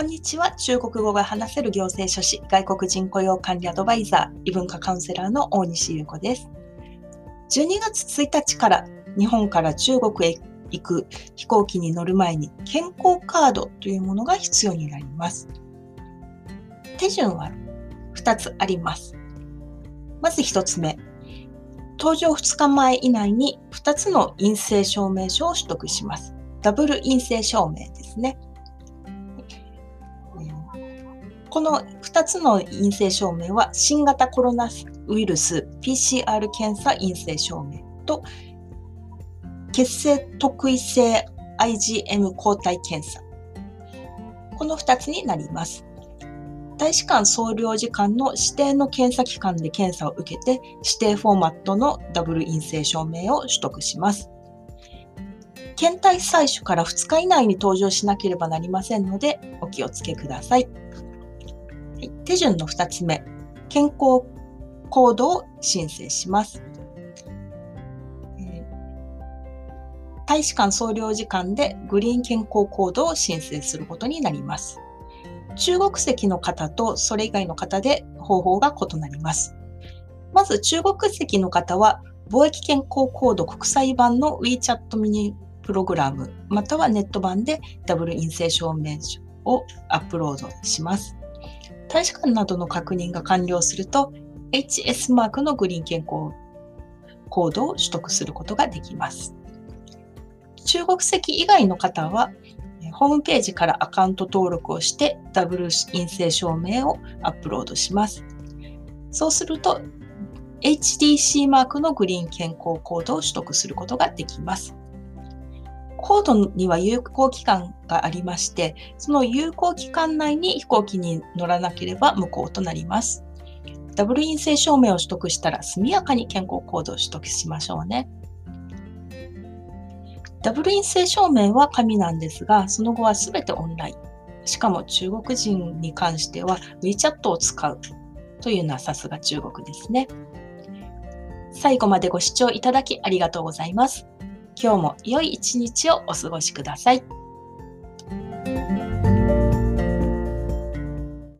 こんにちは。中国語が話せる行政書士、外国人雇用管理アドバイザー、異文化カウンセラーの大西優子です。12月1日から日本から中国へ行く飛行機に乗る前に健康カードというものが必要になります。手順は2つあります。まず1つ目。搭乗2日前以内に2つの陰性証明書を取得します。ダブル陰性証明ですね。この2つの陰性証明は新型コロナウイルス PCR 検査陰性証明と血清特異性 IgM 抗体検査。この2つになります。大使館総領事館の指定の検査機関で検査を受けて指定フォーマットのダブル陰性証明を取得します。検体採取から2日以内に登場しなければなりませんのでお気をつけください。手順の2つ目、健康コードを申請します。大使館総領事館でグリーン健康コードを申請することになります。中国籍の方とそれ以外の方で方法が異なります。まず中国籍の方は貿易健康コード国際版の WeChat ミニプログラムまたはネット版でダブル陰性証明書をアップロードします。大使館などの確認が完了すると、HS マークのグリーン健康コードを取得することができます。中国籍以外の方は、ホームページからアカウント登録をしてダブル陰性証明をアップロードします。そうすると HDC マークのグリーン健康コードを取得することができます。コードには有効期間がありまして、その有効期間内に飛行機に乗らなければ無効となります。ダブル陰性証明を取得したら速やかに健康コードを取得しましょうね。ダブル陰性証明は紙なんですが、その後は全てオンライン。しかも中国人に関しては WeChat を使うというのはさすが中国ですね。最後までご視聴いただきありがとうございます。今日も良い一日をお過ごしください。